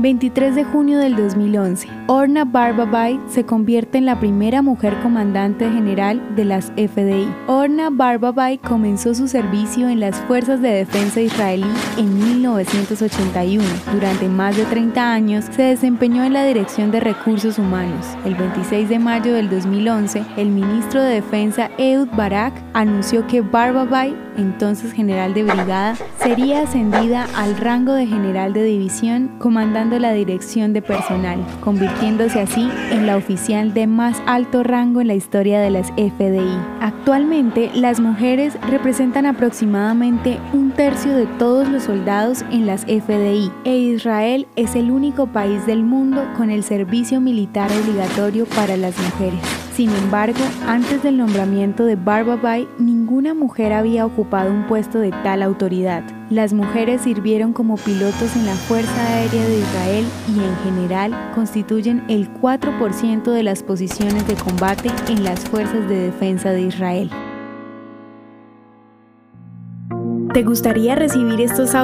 23 de junio del 2011, Orna Barbabay se convierte en la primera mujer comandante general de las FDI. Orna Barbabay comenzó su servicio en las Fuerzas de Defensa israelí en 1981. Durante más de 30 años se desempeñó en la Dirección de Recursos Humanos. El 26 de mayo del 2011, el ministro de Defensa Ehud Barak anunció que Barbabay, entonces general de brigada, sería ascendida al rango de general de división comandante la dirección de personal, convirtiéndose así en la oficial de más alto rango en la historia de las FDI. Actualmente, las mujeres representan aproximadamente un tercio de todos los soldados en las FDI e Israel es el único país del mundo con el servicio militar obligatorio para las mujeres. Sin embargo, antes del nombramiento de Barbabay, ninguna mujer había ocupado un puesto de tal autoridad. Las mujeres sirvieron como pilotos en la Fuerza Aérea de Israel y en general constituyen el 4% de las posiciones de combate en las Fuerzas de Defensa de Israel. ¿Te gustaría recibir estos audios?